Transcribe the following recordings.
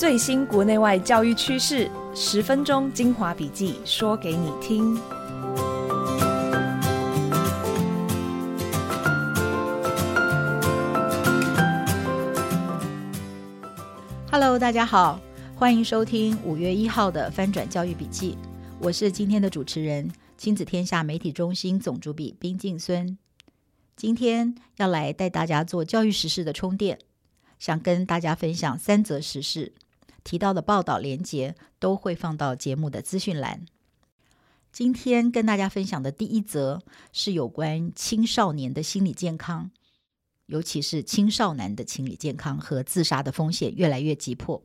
最新国内外教育趋势，十分钟精华笔记，说给你听。Hello，大家好，欢迎收听五月一号的翻转教育笔记。我是今天的主持人，亲子天下媒体中心总主笔宾静孙。今天要来带大家做教育时事的充电，想跟大家分享三则时事。提到的报道连结都会放到节目的资讯栏。今天跟大家分享的第一则是有关青少年的心理健康，尤其是青少年的心理健康和自杀的风险越来越急迫。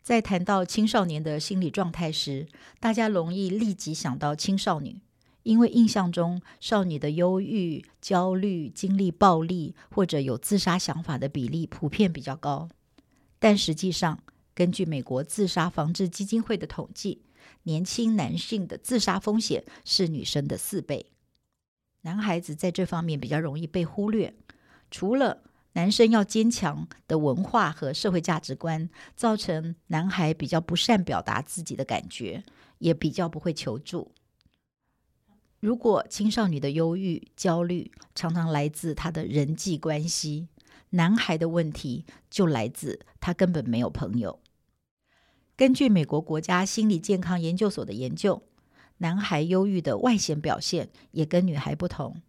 在谈到青少年的心理状态时，大家容易立即想到青少女，因为印象中少女的忧郁、焦虑、经历暴力或者有自杀想法的比例普遍比较高，但实际上，根据美国自杀防治基金会的统计，年轻男性的自杀风险是女生的四倍。男孩子在这方面比较容易被忽略。除了男生要坚强的文化和社会价值观，造成男孩比较不善表达自己的感觉，也比较不会求助。如果青少女的忧郁、焦虑常常来自他的人际关系，男孩的问题就来自他根本没有朋友。根据美国国家心理健康研究所的研究，男孩忧郁的外显表现也跟女孩不同。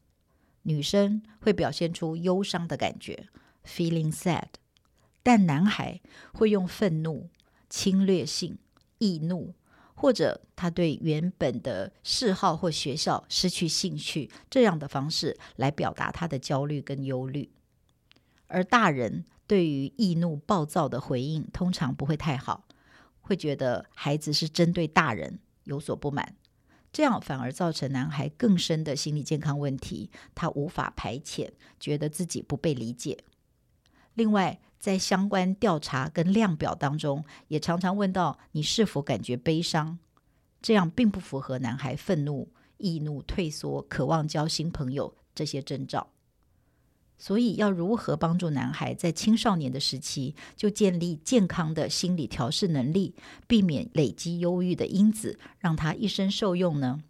女生会表现出忧伤的感觉 （feeling sad），但男孩会用愤怒、侵略性、易怒，或者他对原本的嗜好或学校失去兴趣这样的方式来表达他的焦虑跟忧虑。而大人对于易怒、暴躁的回应通常不会太好。会觉得孩子是针对大人有所不满，这样反而造成男孩更深的心理健康问题，他无法排遣，觉得自己不被理解。另外，在相关调查跟量表当中，也常常问到你是否感觉悲伤，这样并不符合男孩愤怒、易怒、退缩、渴望交新朋友这些征兆。所以，要如何帮助男孩在青少年的时期就建立健康的心理调试能力，避免累积忧郁的因子，让他一生受用呢？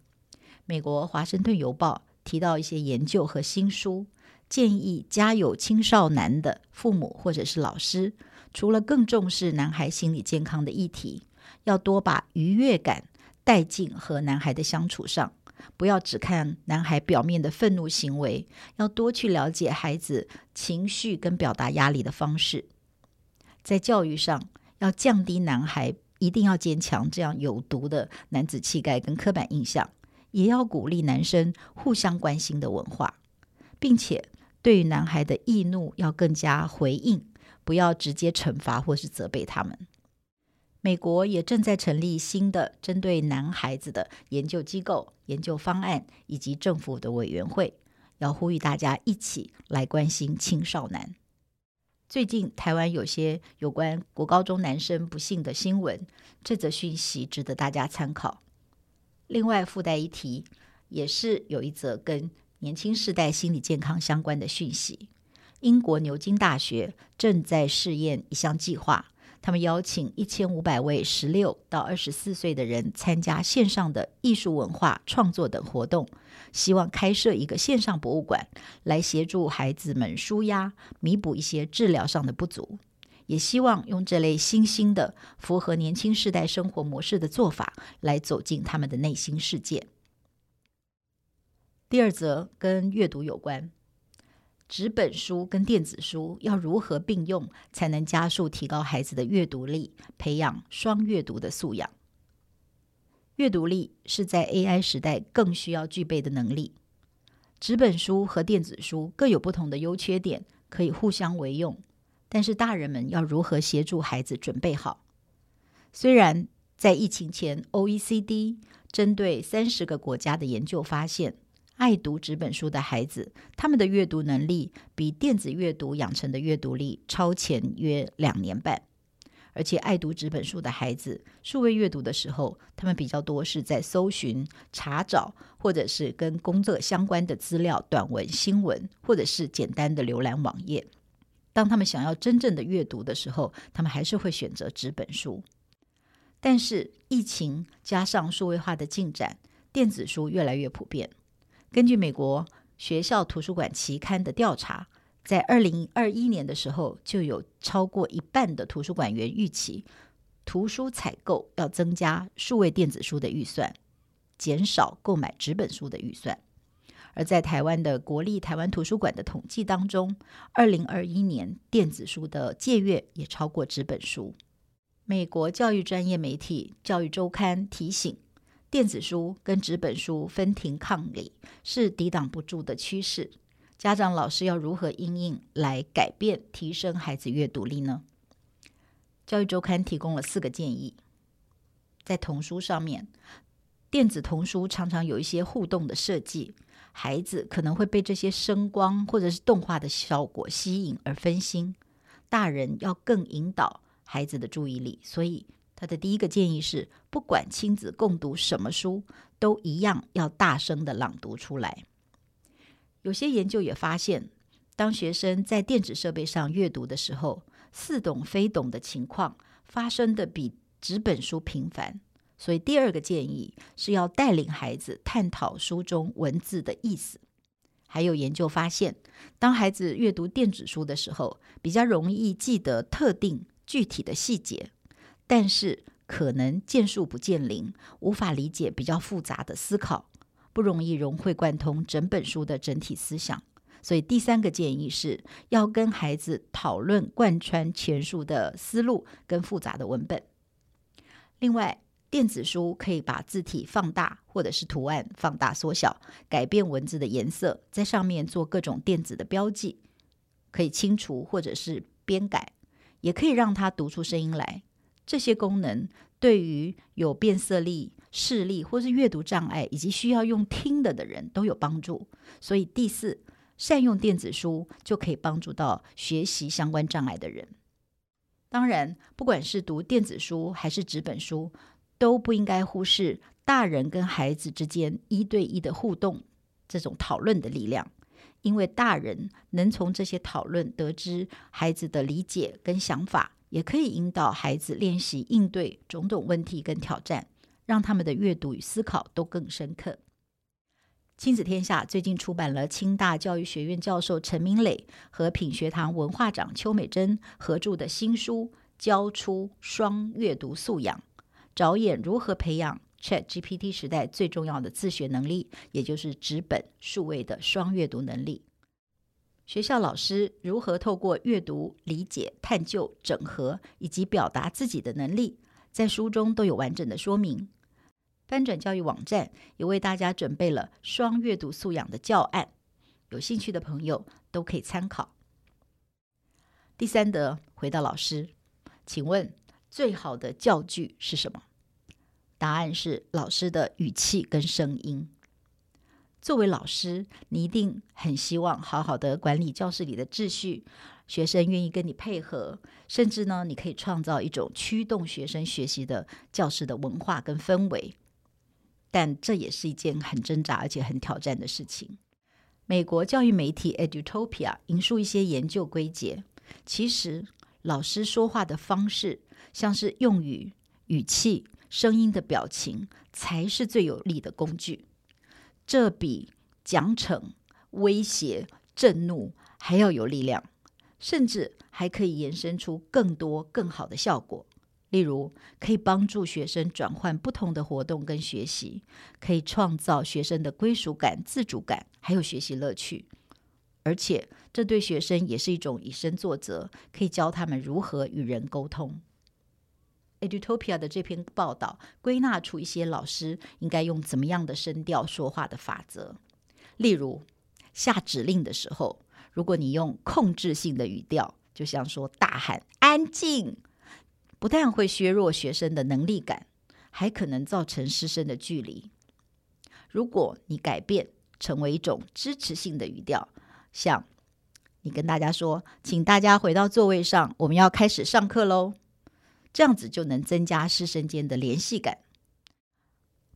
美国《华盛顿邮报》提到一些研究和新书，建议家有青少男的父母或者是老师，除了更重视男孩心理健康的议题，要多把愉悦感带进和男孩的相处上。不要只看男孩表面的愤怒行为，要多去了解孩子情绪跟表达压力的方式。在教育上，要降低男孩一定要坚强这样有毒的男子气概跟刻板印象，也要鼓励男生互相关心的文化，并且对于男孩的易怒要更加回应，不要直接惩罚或是责备他们。美国也正在成立新的针对男孩子的研究机构、研究方案以及政府的委员会，要呼吁大家一起来关心青少男。最近台湾有些有关国高中男生不幸的新闻，这则讯息值得大家参考。另外附带一提，也是有一则跟年轻世代心理健康相关的讯息。英国牛津大学正在试验一项计划。他们邀请一千五百位十六到二十四岁的人参加线上的艺术文化创作等活动，希望开设一个线上博物馆，来协助孩子们舒压，弥补一些治疗上的不足。也希望用这类新兴的、符合年轻世代生活模式的做法，来走进他们的内心世界。第二则跟阅读有关。纸本书跟电子书要如何并用，才能加速提高孩子的阅读力，培养双阅读的素养？阅读力是在 AI 时代更需要具备的能力。纸本书和电子书各有不同的优缺点，可以互相为用。但是大人们要如何协助孩子准备好？虽然在疫情前，OECD 针对三十个国家的研究发现，爱读纸本书的孩子，他们的阅读能力比电子阅读养成的阅读力超前约两年半。而且，爱读纸本书的孩子，数位阅读的时候，他们比较多是在搜寻、查找，或者是跟工作相关的资料、短文、新闻，或者是简单的浏览网页。当他们想要真正的阅读的时候，他们还是会选择纸本书。但是疫情加上数位化的进展，电子书越来越普遍。根据美国学校图书馆期刊的调查，在二零二一年的时候，就有超过一半的图书馆员预期，图书采购要增加数位电子书的预算，减少购买纸本书的预算。而在台湾的国立台湾图书馆的统计当中，二零二一年电子书的借阅也超过纸本书。美国教育专业媒体《教育周刊》提醒，电子书跟纸本书分庭抗礼是抵挡不住的趋势。家长、老师要如何因应来改变、提升孩子阅读力呢？《教育周刊》提供了四个建议。在童书上面，电子童书常常有一些互动的设计，孩子可能会被这些声光或者是动画的效果吸引而分心。大人要更引导。孩子的注意力，所以他的第一个建议是，不管亲子共读什么书，都一样要大声的朗读出来。有些研究也发现，当学生在电子设备上阅读的时候，似懂非懂的情况发生的比纸本书频繁。所以第二个建议是要带领孩子探讨书中文字的意思。还有研究发现，当孩子阅读电子书的时候，比较容易记得特定。具体的细节，但是可能见树不见林，无法理解比较复杂的思考，不容易融会贯通整本书的整体思想。所以第三个建议是要跟孩子讨论贯穿全书的思路跟复杂的文本。另外，电子书可以把字体放大，或者是图案放大缩小，改变文字的颜色，在上面做各种电子的标记，可以清除或者是编改。也可以让他读出声音来，这些功能对于有变色力、视力或是阅读障碍以及需要用听的的人都有帮助。所以第四，善用电子书就可以帮助到学习相关障碍的人。当然，不管是读电子书还是纸本书，都不应该忽视大人跟孩子之间一对一的互动，这种讨论的力量。因为大人能从这些讨论得知孩子的理解跟想法，也可以引导孩子练习应对种种问题跟挑战，让他们的阅读与思考都更深刻。亲子天下最近出版了清大教育学院教授陈明磊和品学堂文化长邱美珍合著的新书《教出双阅读素养》，着眼如何培养。ChatGPT 时代最重要的自学能力，也就是纸本数位的双阅读能力。学校老师如何透过阅读理解、探究、整合以及表达自己的能力，在书中都有完整的说明。翻转教育网站也为大家准备了双阅读素养的教案，有兴趣的朋友都可以参考。第三则，回到老师，请问最好的教具是什么？答案是老师的语气跟声音。作为老师，你一定很希望好好的管理教室里的秩序，学生愿意跟你配合，甚至呢，你可以创造一种驱动学生学习的教室的文化跟氛围。但这也是一件很挣扎而且很挑战的事情。美国教育媒体 Edutopia 引述一些研究归结，其实老师说话的方式，像是用语、语气。声音的表情才是最有力的工具，这比奖惩、威胁、震怒还要有力量，甚至还可以延伸出更多更好的效果。例如，可以帮助学生转换不同的活动跟学习，可以创造学生的归属感、自主感，还有学习乐趣。而且，这对学生也是一种以身作则，可以教他们如何与人沟通。Edutopia 的这篇报道归纳出一些老师应该用怎么样的声调说话的法则。例如，下指令的时候，如果你用控制性的语调，就像说大喊“安静”，不但会削弱学生的能力感，还可能造成师生的距离。如果你改变成为一种支持性的语调，像你跟大家说：“请大家回到座位上，我们要开始上课喽。”这样子就能增加师生间的联系感。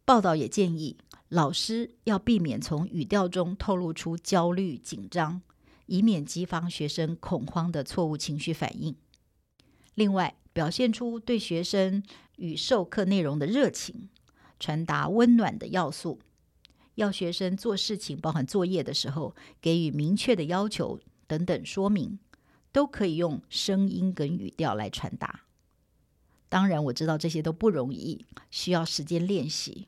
报道也建议老师要避免从语调中透露出焦虑紧张，以免激发学生恐慌的错误情绪反应。另外，表现出对学生与授课内容的热情，传达温暖的要素。要学生做事情，包含作业的时候，给予明确的要求等等说明，都可以用声音跟语调来传达。当然，我知道这些都不容易，需要时间练习。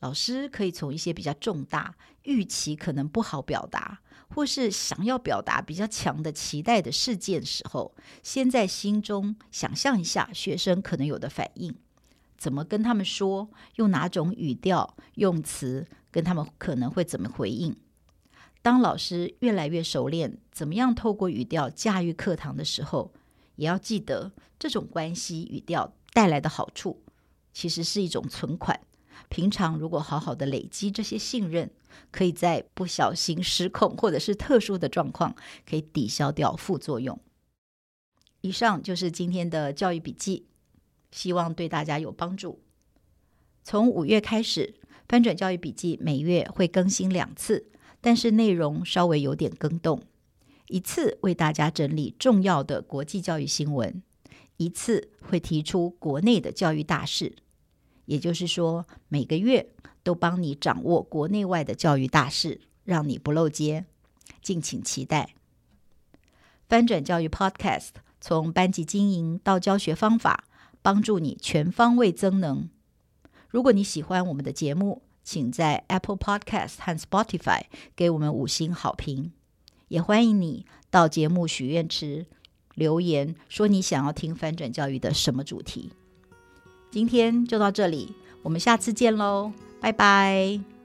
老师可以从一些比较重大、预期可能不好表达，或是想要表达比较强的期待的事件时候，先在心中想象一下学生可能有的反应，怎么跟他们说，用哪种语调、用词，跟他们可能会怎么回应。当老师越来越熟练怎么样透过语调驾驭课堂的时候，也要记得这种关系语调带来的好处，其实是一种存款。平常如果好好的累积这些信任，可以在不小心失控或者是特殊的状况，可以抵消掉副作用。以上就是今天的教育笔记，希望对大家有帮助。从五月开始，翻转教育笔记每月会更新两次，但是内容稍微有点更动。一次为大家整理重要的国际教育新闻，一次会提出国内的教育大事。也就是说，每个月都帮你掌握国内外的教育大事，让你不漏接。敬请期待。翻转教育 Podcast 从班级经营到教学方法，帮助你全方位增能。如果你喜欢我们的节目，请在 Apple Podcast 和 Spotify 给我们五星好评。也欢迎你到节目许愿池留言，说你想要听翻转教育的什么主题。今天就到这里，我们下次见喽，拜拜。